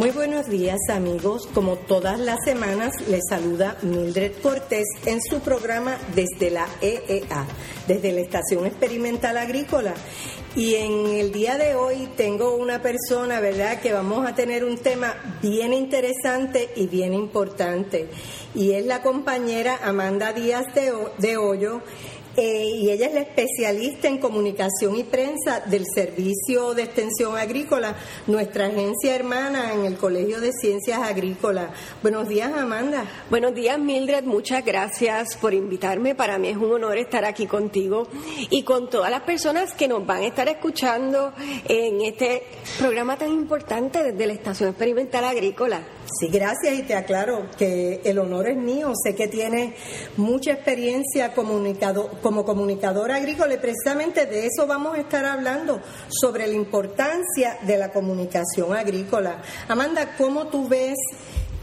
Muy buenos días amigos, como todas las semanas les saluda Mildred Cortés en su programa desde la EEA, desde la Estación Experimental Agrícola. Y en el día de hoy tengo una persona, ¿verdad?, que vamos a tener un tema bien interesante y bien importante. Y es la compañera Amanda Díaz de, Hoyo. Eh, y ella es la especialista en comunicación y prensa del Servicio de Extensión Agrícola, nuestra agencia hermana en el Colegio de Ciencias Agrícolas. Buenos días, Amanda. Buenos días, Mildred. Muchas gracias por invitarme. Para mí es un honor estar aquí contigo y con todas las personas que nos van a estar escuchando en este programa tan importante desde la Estación Experimental Agrícola. Sí, gracias y te aclaro que el honor es mío. Sé que tienes mucha experiencia comunicado, como comunicadora agrícola y precisamente de eso vamos a estar hablando, sobre la importancia de la comunicación agrícola. Amanda, ¿cómo tú ves,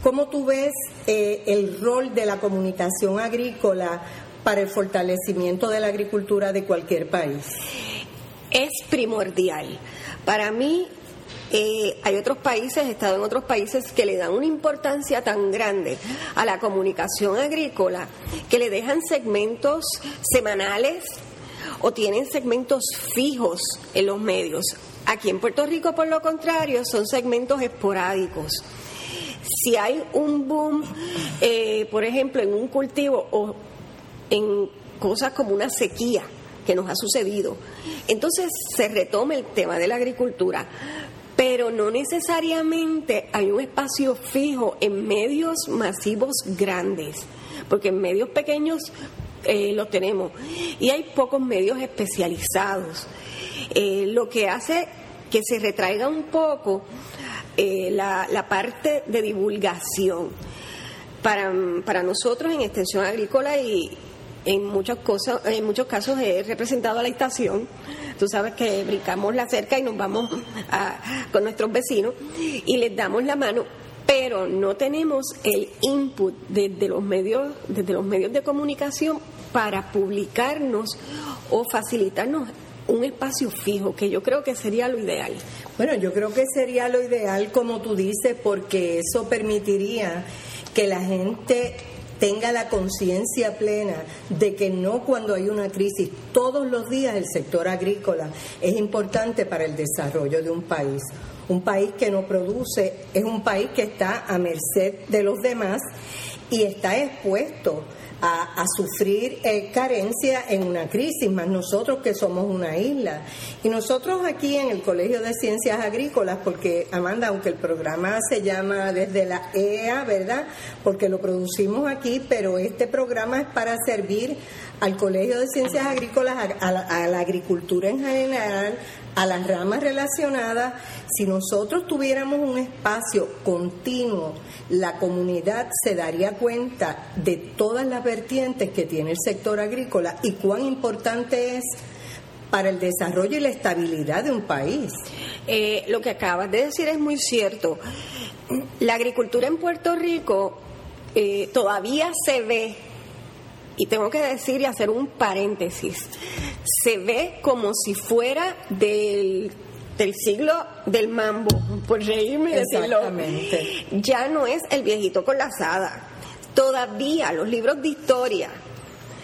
cómo tú ves eh, el rol de la comunicación agrícola para el fortalecimiento de la agricultura de cualquier país? Es primordial. Para mí, eh, hay otros países, he estado en otros países que le dan una importancia tan grande a la comunicación agrícola que le dejan segmentos semanales o tienen segmentos fijos en los medios. Aquí en Puerto Rico, por lo contrario, son segmentos esporádicos. Si hay un boom, eh, por ejemplo, en un cultivo o en cosas como una sequía que nos ha sucedido, entonces se retoma el tema de la agricultura pero no necesariamente hay un espacio fijo en medios masivos grandes, porque en medios pequeños eh, lo tenemos y hay pocos medios especializados, eh, lo que hace que se retraiga un poco eh, la, la, parte de divulgación. Para, para nosotros en Extensión Agrícola y en, muchas cosas, en muchos casos he representado a la estación, Tú sabes que brincamos la cerca y nos vamos con nuestros vecinos y les damos la mano, pero no tenemos el input desde los medios, desde los medios de comunicación para publicarnos o facilitarnos un espacio fijo, que yo creo que sería lo ideal. Bueno, yo creo que sería lo ideal, como tú dices, porque eso permitiría que la gente tenga la conciencia plena de que no cuando hay una crisis, todos los días el sector agrícola es importante para el desarrollo de un país. Un país que no produce es un país que está a merced de los demás y está expuesto a, sufrir eh, carencia en una crisis, más nosotros que somos una isla. Y nosotros aquí en el Colegio de Ciencias Agrícolas, porque Amanda, aunque el programa se llama desde la EA, ¿verdad? Porque lo producimos aquí, pero este programa es para servir al Colegio de Ciencias Agrícolas, a la agricultura en general, a las ramas relacionadas, si nosotros tuviéramos un espacio continuo, la comunidad se daría cuenta de todas las vertientes que tiene el sector agrícola y cuán importante es para el desarrollo y la estabilidad de un país. Eh, lo que acabas de decir es muy cierto. La agricultura en Puerto Rico eh, todavía se ve y tengo que decir y hacer un paréntesis, se ve como si fuera del, del siglo del mambo, por reírme decirlo. Ya no es el viejito con la asada. Todavía los libros de historia,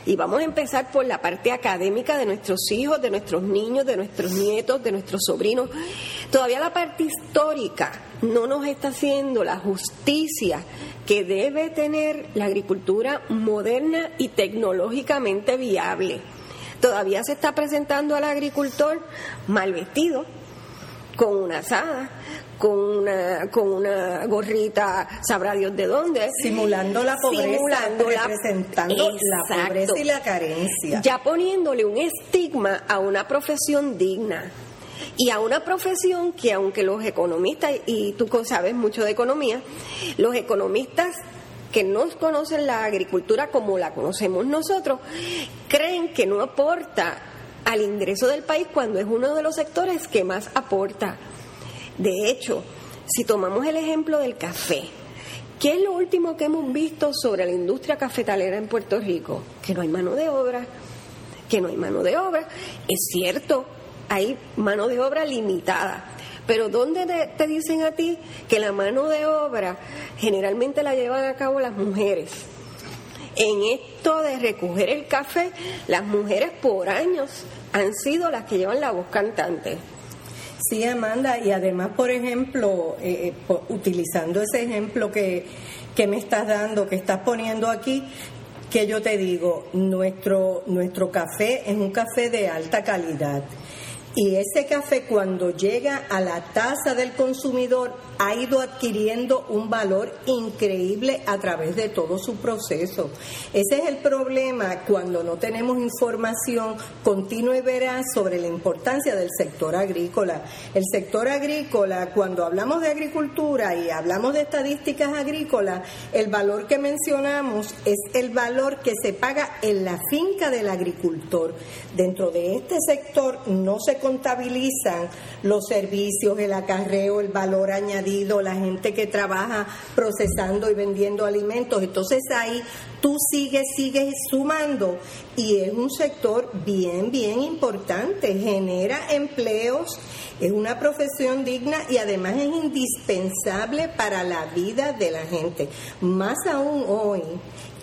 y vamos a empezar por la parte académica de nuestros hijos, de nuestros niños, de nuestros nietos, de nuestros sobrinos. Todavía la parte histórica no nos está haciendo la justicia que debe tener la agricultura moderna y tecnológicamente viable. Todavía se está presentando al agricultor mal vestido, con una asada, con una, con una gorrita, sabrá Dios de dónde. Simulando la pobreza, simulando representando la, pobreza y la carencia. Ya poniéndole un estigma a una profesión digna y a una profesión que aunque los economistas, y tú sabes mucho de economía, los economistas que no conocen la agricultura como la conocemos nosotros, creen que no aporta al ingreso del país cuando es uno de los sectores que más aporta. De hecho, Si tomamos el ejemplo del café, ¿qué es lo último que hemos visto sobre la industria cafetalera en Puerto Rico? Que no hay mano de obra, que no hay mano de obra. Es cierto, hay mano de obra limitada. Pero ¿dónde te, dicen a ti que la mano de obra generalmente la llevan a cabo las mujeres? En esto de recoger el café, las mujeres por años han sido las que llevan la voz cantante. Sí, Amanda, y además, por ejemplo, eh, eh, utilizando ese ejemplo que, que me estás dando, que estás poniendo aquí, que yo te digo, nuestro, nuestro café es un café de alta calidad y ese café cuando llega a la taza del consumidor ha ido adquiriendo un valor increíble a través de todo su proceso. Ese es el problema cuando no tenemos información continua y veraz sobre la importancia del sector agrícola. El sector agrícola, cuando hablamos de agricultura y hablamos de estadísticas agrícolas, el valor que mencionamos es el valor que se paga en la finca del agricultor. Dentro de este sector no se contabilizan los servicios, el acarreo, el valor añadido, la gente que trabaja procesando y vendiendo alimentos. Entonces ahí tú sigues, sigues sumando y es un sector bien, bien importante, genera empleos, es una profesión digna y además es indispensable para la vida de la gente. Más aún hoy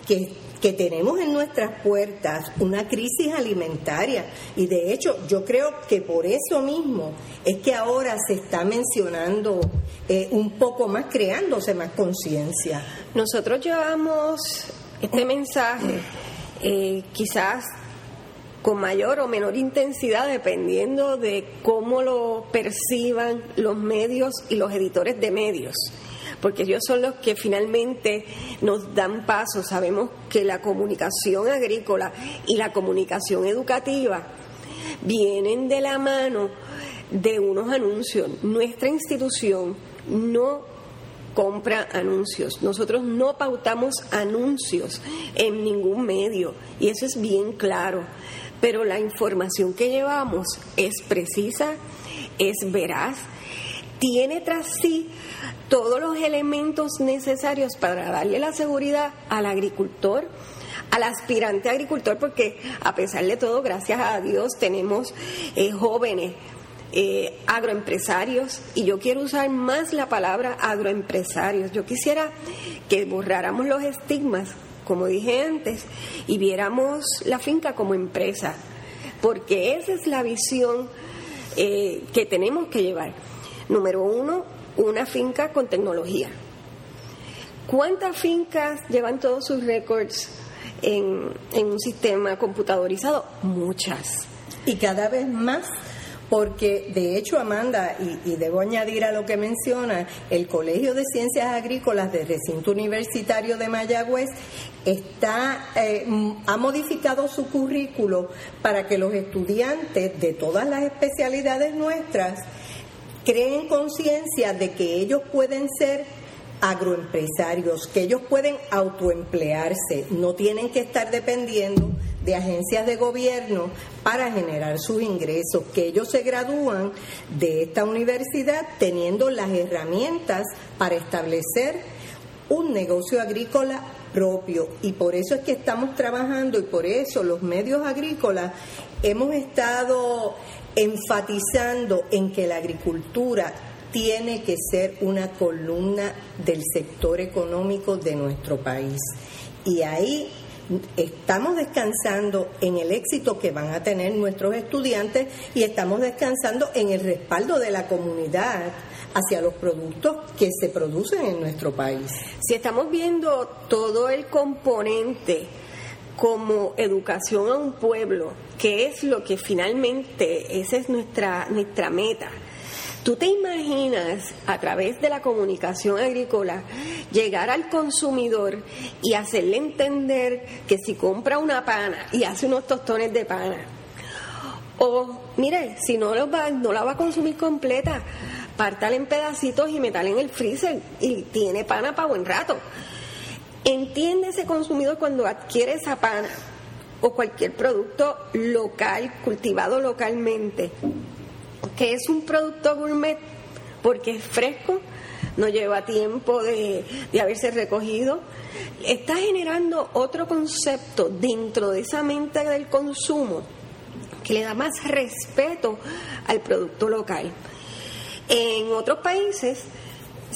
que que tenemos en nuestras puertas una crisis alimentaria y de hecho yo creo que por eso mismo es que ahora se está mencionando eh, un poco más, creándose más conciencia. Nosotros llevamos este mensaje eh, quizás con mayor o menor intensidad dependiendo de cómo lo perciban los medios y los editores de medios porque ellos son los que finalmente nos dan paso. Sabemos que la comunicación agrícola y la comunicación educativa vienen de la mano de unos anuncios. Nuestra institución no compra anuncios. Nosotros no pautamos anuncios en ningún medio y eso es bien claro. Pero la información que llevamos es precisa, es veraz, tiene tras sí todos los elementos necesarios para darle la seguridad al agricultor, al aspirante agricultor, porque a pesar de todo, gracias a Dios, tenemos eh, jóvenes eh, agroempresarios y yo quiero usar más la palabra agroempresarios. Yo quisiera que borráramos los estigmas, como dije antes, y viéramos la finca como empresa, porque esa es la visión eh, que tenemos que llevar. Número uno, una finca con tecnología. ¿Cuántas fincas llevan todos sus récords en, un sistema computadorizado? Muchas. Y cada vez más porque de hecho, Amanda, y, debo añadir a lo que menciona, el Colegio de Ciencias Agrícolas del Recinto Universitario de Mayagüez está, eh, ha modificado su currículo para que los estudiantes de todas las especialidades nuestras creen conciencia de que ellos pueden ser agroempresarios, que ellos pueden autoemplearse, no tienen que estar dependiendo de agencias de gobierno para generar sus ingresos, que ellos se gradúan de esta universidad teniendo las herramientas para establecer un negocio agrícola propio. Y por eso es que estamos trabajando y por eso los medios agrícolas hemos estado enfatizando en que la agricultura tiene que ser una columna del sector económico de nuestro país. Y ahí estamos descansando en el éxito que van a tener nuestros estudiantes y estamos descansando en el respaldo de la comunidad hacia los productos que se producen en nuestro país. Si estamos viendo todo el componente como educación a un pueblo, que es lo que finalmente, esa es nuestra, nuestra meta. ¿Tú te imaginas a través de la comunicación agrícola llegar al consumidor y hacerle entender que si compra una pana y hace unos tostones de pana, o mire, si no, lo va, no la va a consumir completa, pártala en pedacitos y metala en el freezer y tiene pana para buen rato. Entiende ese consumidor cuando adquiere esa pana o cualquier producto local, cultivado localmente, que es un producto gourmet porque es fresco, no lleva tiempo de, de haberse recogido. Está generando otro concepto dentro de esa mente del consumo que le da más respeto al producto local. En otros países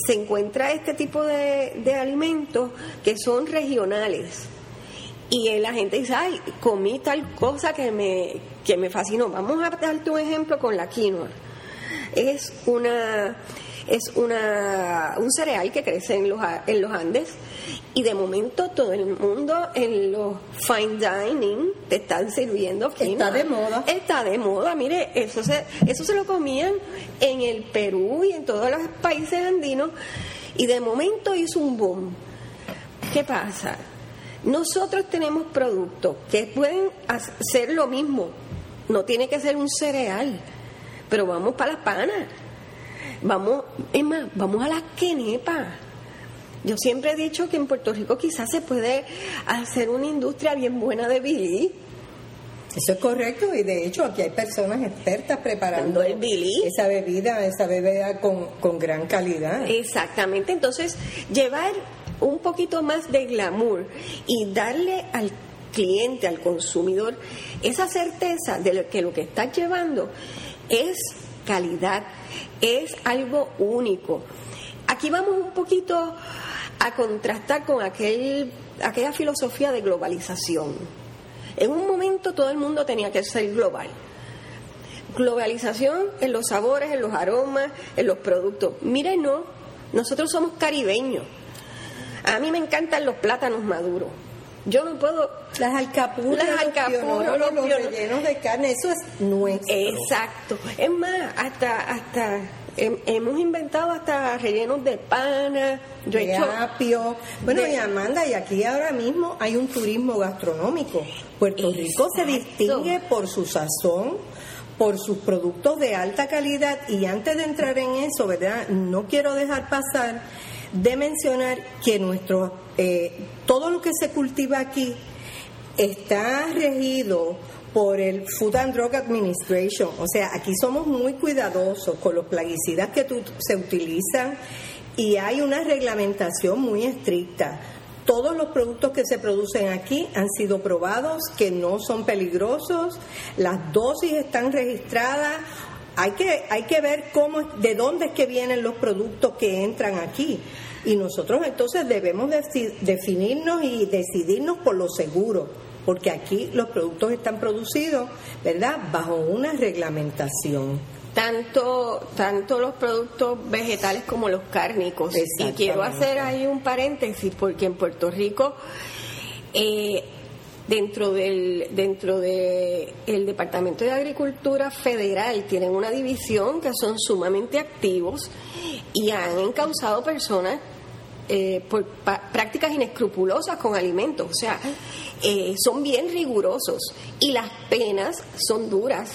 se encuentra este tipo de, de alimentos que son regionales. Y la gente dice, ay, comí tal cosa que me, que me fascinó. Vamos a darte un ejemplo con la quinoa. Es una es una, un cereal que crece en los, en los Andes y de momento todo el mundo en los fine dining te están sirviendo quinoa. Está de moda. Está de moda, mire, eso se, eso se lo comían en el Perú y en todos los países andinos y de momento hizo un boom. ¿Qué pasa? Nosotros tenemos productos que pueden hacer lo mismo, no tiene que ser un cereal, pero vamos para las panas Vamos, es más, vamos a la quenepa. Yo siempre he dicho que en Puerto Rico quizás se puede hacer una industria bien buena de billy. Eso es correcto y de hecho aquí hay personas expertas preparando el billy. esa bebida, esa bebida con, con gran calidad. Exactamente, entonces llevar un poquito más de glamour y darle al cliente, al consumidor, esa certeza de que lo que está llevando es calidad, es algo único. Aquí vamos un poquito a contrastar con aquel, aquella filosofía de globalización. En un momento todo el mundo tenía que ser global. Globalización en los sabores, en los aromas, en los productos. Miren, no, nosotros somos caribeños. A mí me encantan los plátanos maduros. Yo no puedo. Las alcapuras, las alcapuras, los, rellenos de carne, eso es nuestro. Exacto. Es más, hasta, hasta hemos inventado hasta rellenos de pana, de apio. Bueno, y Amanda, y aquí ahora mismo hay un turismo gastronómico. Puerto Rico se distingue por su sazón, por sus productos de alta calidad y antes de entrar en eso, ¿verdad? No quiero dejar pasar de mencionar que nuestro eh, todo lo que se cultiva aquí está regido por el Food and Drug Administration. O sea, aquí somos muy cuidadosos con los plaguicidas que se utilizan y hay una reglamentación muy estricta. Todos los productos que se producen aquí han sido probados, que no son peligrosos, las dosis están registradas. Hay que, hay que ver cómo, de dónde es que vienen los productos que entran aquí. Y nosotros entonces debemos definirnos y decidirnos por lo seguro porque aquí los productos están producidos, ¿verdad?, bajo una reglamentación. Tanto, tanto los productos vegetales como los cárnicos. Y quiero hacer ahí un paréntesis, porque en Puerto Rico, eh, dentro del dentro de el Departamento de Agricultura Federal tienen una división que son sumamente activos y han encausado personas eh, por prácticas inescrupulosas con alimentos. O sea, eh, son bien rigurosos y las penas son duras.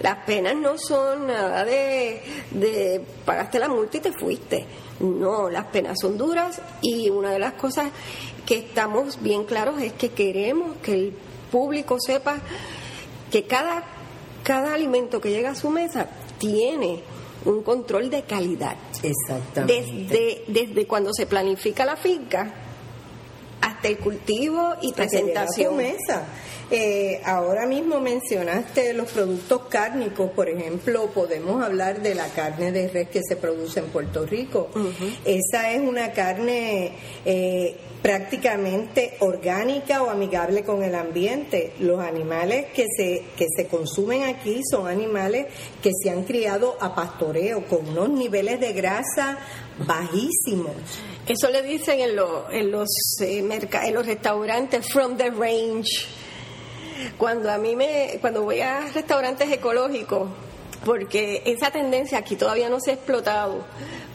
Las penas no son nada de, de pagaste la multa y te fuiste. No, las penas son duras y una de las cosas que estamos bien claros es que queremos que el público sepa que cada, cada alimento que llega a su mesa tiene un control de calidad. Exactamente. Desde, desde cuando se planifica la finca hasta el cultivo y presentación. mesa. Eh, ahora mismo mencionaste los productos cárnicos, por ejemplo, podemos hablar de la carne de res que se produce en Puerto Rico. Esa es una carne eh, prácticamente orgánica o amigable con el ambiente. Los animales que se, que se consumen aquí son animales que se han criado a pastoreo con unos niveles de grasa bajísimos. Eso le dicen en, en los, eh, en los restaurantes from the range cuando a mí me, cuando voy a restaurantes ecológicos, porque esa tendencia aquí todavía no se ha explotado,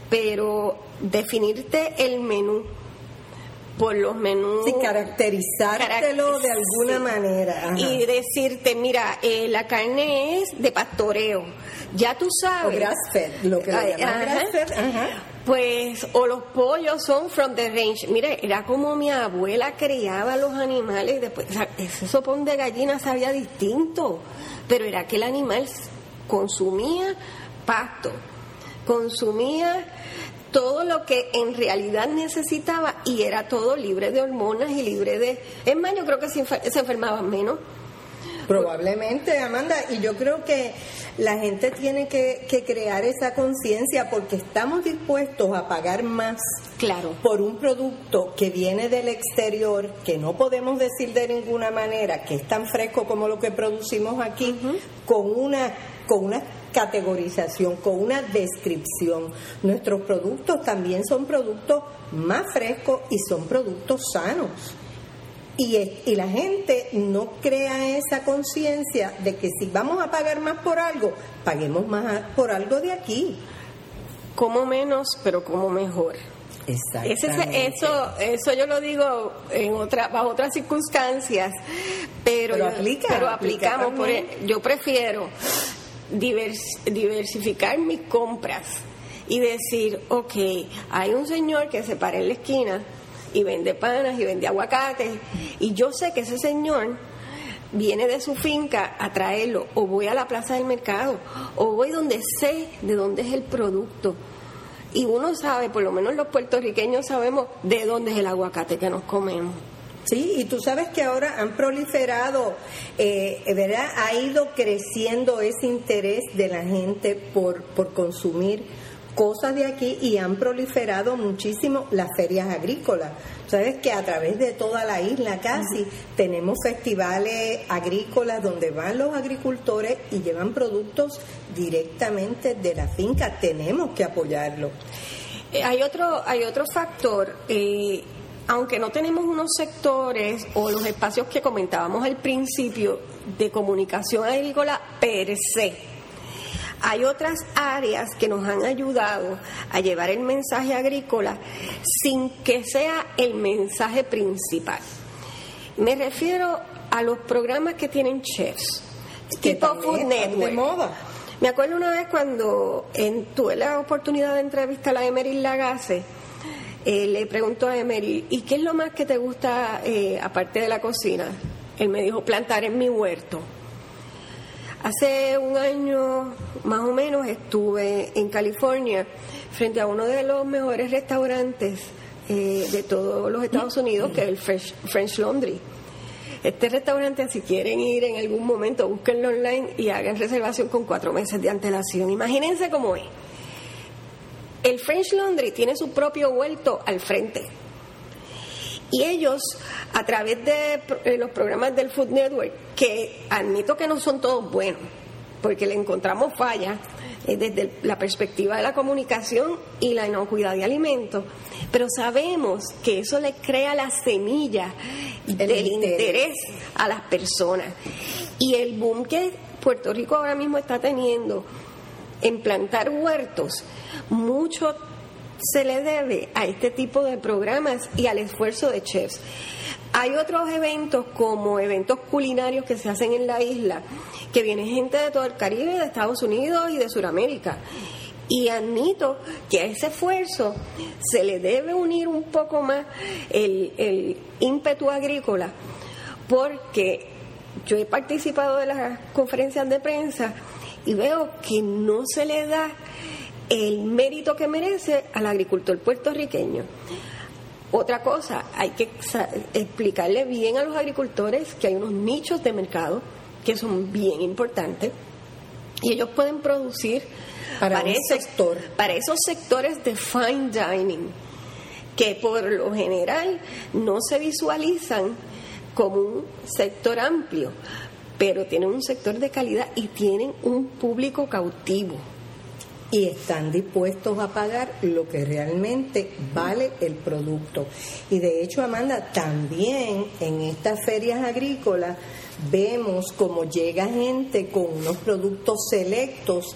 pero definirte el menú por los menús. Sí, caracterizártelo de alguna manera. Y decirte, mira, eh, la carne es de pastoreo. Ya tú sabes. O grass fed, lo que le llaman grass fed. Ajá. Pues, o los pollos son from the range. Mire, era como mi abuela criaba los animales. Después, ese sopón de gallina sabía distinto, pero era que el animal consumía pasto, consumía todo lo que en realidad necesitaba y era todo libre de hormonas y libre de... Es más, yo creo que se, se enfermaban menos. Probablemente, Amanda, y yo creo que la gente tiene que, crear esa conciencia porque estamos dispuestos a pagar más claro. por un producto que viene del exterior, que no podemos decir de ninguna manera que es tan fresco como lo que producimos aquí, con una con una categorización, con una descripción. Nuestros productos también son productos más frescos y son productos sanos. Y, y la gente no crea esa conciencia de que si vamos a pagar más por algo, paguemos más por algo de aquí. Como menos, pero como mejor. Exactamente. eso, eso yo lo digo en otra, bajo otras circunstancias, pero, pero, aplicamos. Por, yo prefiero diversificar mis compras y decir, ok, hay un señor que se para en la esquina y vende panas y vende aguacates. Y yo sé que ese señor viene de su finca a traerlo, o voy a la plaza del mercado, o voy donde sé de dónde es el producto. Y uno sabe, por lo menos los puertorriqueños sabemos de dónde es el aguacate que nos comemos. Sí, y tú sabes que ahora han proliferado, eh, ¿verdad? Ha ido creciendo ese interés de la gente por, por consumir cosas de aquí y han proliferado muchísimo las ferias agrícolas. Sabes que a través de toda la isla casi tenemos festivales agrícolas donde van los agricultores y llevan productos directamente de la finca. Tenemos que apoyarlo. Eh, hay otro, hay otro factor. Eh, aunque no tenemos unos sectores o los espacios que comentábamos al principio de comunicación agrícola per se, hay otras áreas que nos han ayudado a llevar el mensaje agrícola sin que sea el mensaje principal. Me refiero a los programas que tienen chefs, tipo Food Network. moda. Me acuerdo una vez cuando tuve la oportunidad de entrevistar a Emery Lagasse, eh, le preguntó a Emery, ¿y qué es lo más que te gusta eh, aparte de la cocina? Él me dijo, plantar en mi huerto. Hace un año más o menos estuve en California frente a uno de los mejores restaurantes eh, de todos los Estados Unidos, que es el French, Laundry. Este restaurante, si quieren ir en algún momento, búsquenlo online y hagan reservación con cuatro meses de antelación. Imagínense cómo es. El French Laundry tiene su propio huerto al frente. Y ellos, a través de eh, los programas del Food Network, que admito que no son todos buenos, porque le encontramos fallas eh, desde la perspectiva de la comunicación y la inocuidad de alimentos, pero sabemos que eso le crea la semilla del interés. a las personas. Y el boom que Puerto Rico ahora mismo está teniendo en plantar huertos, mucho se le debe a este tipo de programas y al esfuerzo de chefs. Hay otros eventos como eventos culinarios que se hacen en la isla, que viene gente de todo el Caribe, de Estados Unidos y de Sudamérica. Y admito que a ese esfuerzo se le debe unir un poco más el, el ímpetu agrícola, porque yo he participado de las conferencias de prensa y veo que no se le da el mérito que merece al agricultor puertorriqueño. Otra cosa, hay que explicarle bien a los agricultores que hay unos nichos de mercado que son bien importantes y ellos pueden producir para, sector. para esos sectores de fine dining que por lo general no se visualizan como un sector amplio, pero tienen un sector de calidad y tienen un público cautivo y están dispuestos a pagar lo que realmente vale el producto. Y de hecho, Amanda, también en estas ferias agrícolas vemos como llega gente con unos productos selectos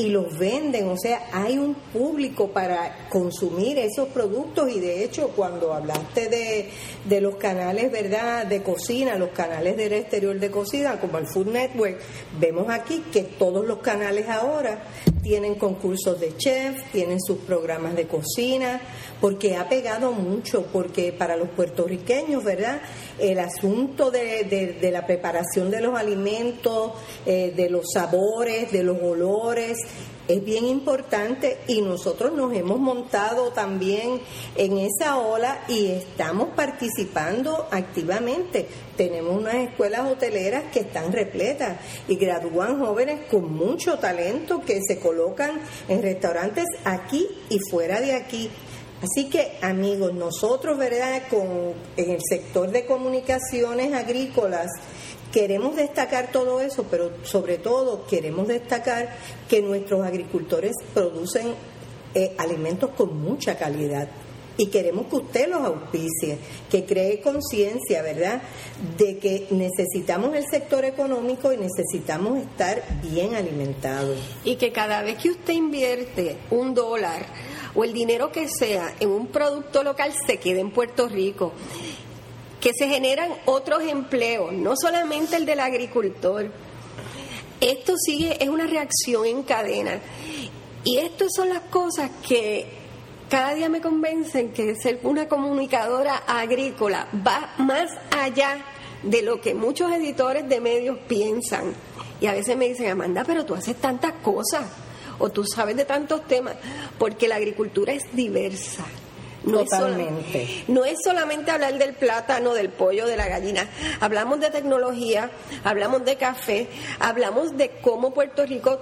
y los venden, o sea, hay un público para consumir esos productos y de hecho cuando hablaste de, de los canales, ¿verdad?, de cocina, los canales del exterior de cocina, como el Food Network, vemos aquí que todos los canales ahora tienen concursos de chef, tienen sus programas de cocina, porque ha pegado mucho, porque para los puertorriqueños, ¿verdad? El asunto de, de, la preparación de los alimentos, eh, de los sabores, de los olores, es bien importante y nosotros nos hemos montado también en esa ola y estamos participando activamente. Tenemos unas escuelas hoteleras que están repletas y gradúan jóvenes con mucho talento que se colocan en restaurantes aquí y fuera de aquí. Así que, amigos, nosotros, ¿verdad?, con, en el sector de comunicaciones agrícolas, Queremos destacar todo eso, pero sobre todo queremos destacar que nuestros agricultores producen eh, alimentos con mucha calidad y queremos que usted los auspicie, que cree conciencia, ¿verdad?, de que necesitamos el sector económico y necesitamos estar bien alimentados. Y que cada vez que usted invierte un dólar o el dinero que sea en un producto local se quede en Puerto Rico que se generan otros empleos, no solamente el del agricultor. Esto sigue, es una reacción en cadena. Y estas son las cosas que cada día me convencen que ser una comunicadora agrícola va más allá de lo que muchos editores de medios piensan. Y a veces me dicen, Amanda, pero tú haces tantas cosas o tú sabes de tantos temas, porque la agricultura es diversa. No Totalmente. Es no es solamente hablar del plátano, del pollo, de la gallina. Hablamos de tecnología, hablamos de café, hablamos de cómo Puerto Rico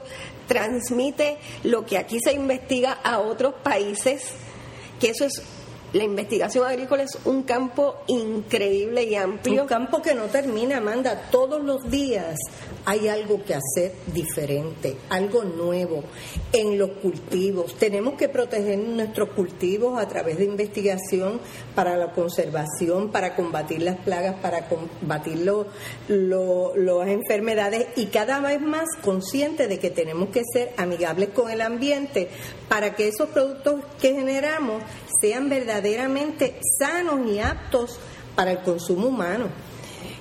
transmite lo que aquí se investiga a otros países, que eso es la investigación agrícola es un campo increíble y amplio. Un campo que no termina, Amanda. Todos los días hay algo que hacer diferente, algo nuevo en los cultivos. Tenemos que proteger nuestros cultivos a través de investigación para la conservación, para combatir las plagas, para combatir las enfermedades y cada vez más conscientes de que tenemos que ser amigables con el ambiente para que esos productos que generamos sean verdaderamente sanos y aptos para el consumo humano.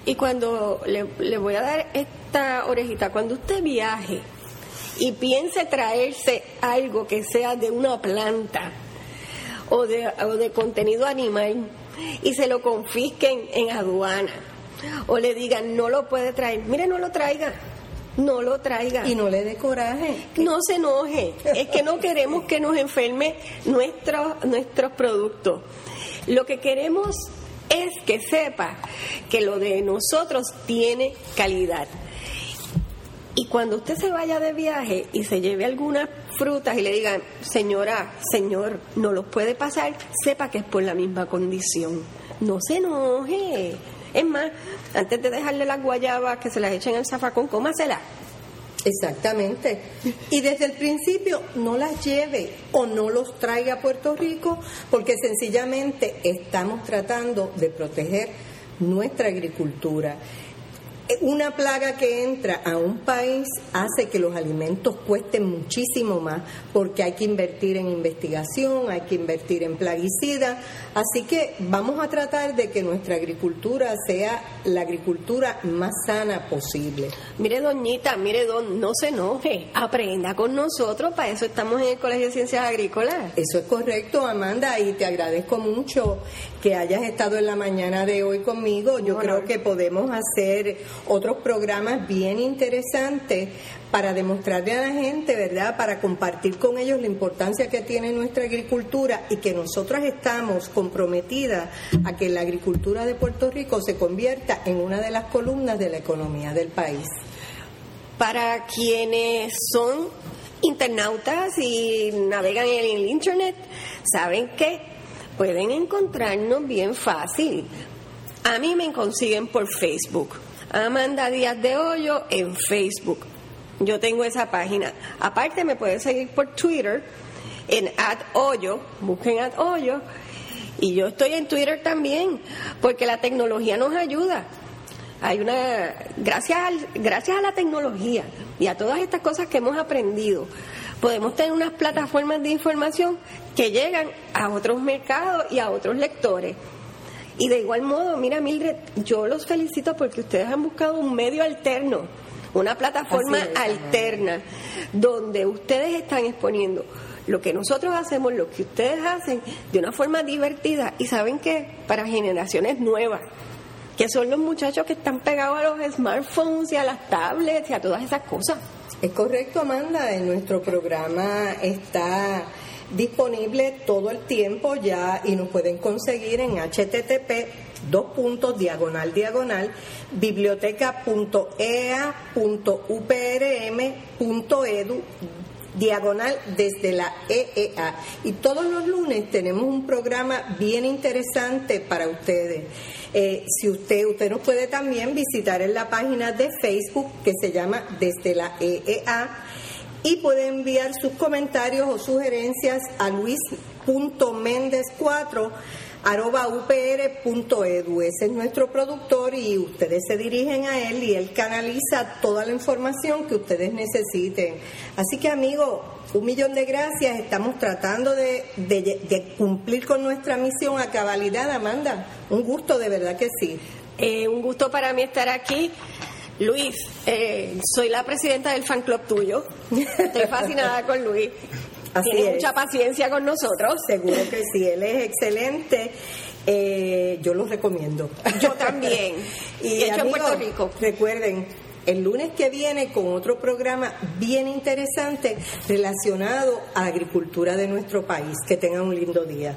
Y cuando le, voy a dar esta orejita, cuando usted viaje y piense traerse algo que sea de una planta o de, o de contenido animal y se lo confisquen en aduana o le digan no lo puede traer, mire, no lo traiga no lo traiga. Y no le dé coraje. No se enoje. Es que no queremos que nos enferme nuestros, nuestros productos. Lo que queremos es que sepa que lo de nosotros tiene calidad. Y cuando usted se vaya de viaje y se lleve algunas frutas y le digan, señora, señor, no los puede pasar, sepa que es por la misma condición. No se enoje. Es más, antes de dejarle las guayabas que se las echen al zafacón, cómasela. Exactamente. Y desde el principio no las lleve o no los traiga a Puerto Rico porque sencillamente estamos tratando de proteger nuestra agricultura una plaga que entra a un país hace que los alimentos cuesten muchísimo más porque hay que invertir en investigación, hay que invertir en plaguicidas, así que vamos a tratar de que nuestra agricultura sea la agricultura más sana posible. Mire, doñita, mire, don, no se enoje, aprenda con nosotros, para eso estamos en el Colegio de Ciencias Agrícolas. Eso es correcto, Amanda, y te agradezco mucho que hayas estado en la mañana de hoy conmigo. Yo creo que podemos hacer otros programas bien interesantes para demostrarle a la gente, ¿verdad? Para compartir con ellos la importancia que tiene nuestra agricultura y que nosotras estamos comprometidas a que la agricultura de Puerto Rico se convierta en una de las columnas de la economía del país. Para quienes son internautas y navegan en el Internet, saben que pueden encontrarnos bien fácil. A mí me consiguen por Facebook. Amanda Díaz de Hoyo en Facebook. Yo tengo esa página. Aparte me pueden seguir por Twitter en @hoyo, busquen @hoyo y yo estoy en Twitter también porque la tecnología nos ayuda. Hay una gracias gracias a la tecnología y a todas estas cosas que hemos aprendido, podemos tener unas plataformas de información que llegan a otros mercados y a otros lectores. Y de igual modo, mira Mildred, yo los felicito porque ustedes han buscado un medio alterno, una plataforma alterna, donde ustedes están exponiendo lo que nosotros hacemos, lo que ustedes hacen, de una forma divertida. Y saben que para generaciones nuevas, que son los muchachos que están pegados a los smartphones y a las tablets y a todas esas cosas. Es correcto, Amanda. En nuestro programa está disponible todo el tiempo ya y nos pueden conseguir en http dos puntos diagonal diagonal biblioteca.ea.uprm.edu diagonal desde la EEA. Y todos los lunes tenemos un programa bien interesante para ustedes. Eh, si usted, usted nos puede también visitar en la página de Facebook que se llama Desde la EEA y puede enviar sus comentarios o sugerencias a luis.méndez4 arroba upr.edu. Ese es nuestro productor y ustedes se dirigen a él y él canaliza toda la información que ustedes necesiten. Así que amigos, un millón de gracias. Estamos tratando de, cumplir con nuestra misión a cabalidad, Amanda. Un gusto, de verdad que sí. Eh, un gusto para mí estar aquí. Luis, eh, soy la presidenta del fan club tuyo. Estoy fascinada con Luis. Tiene mucha paciencia con nosotros. Seguro que sí, él es excelente. Eh, yo lo recomiendo. Yo también. y hecho en Puerto Rico. Recuerden, el lunes que viene con otro programa bien interesante relacionado a la agricultura de nuestro país. Que tengan un lindo día.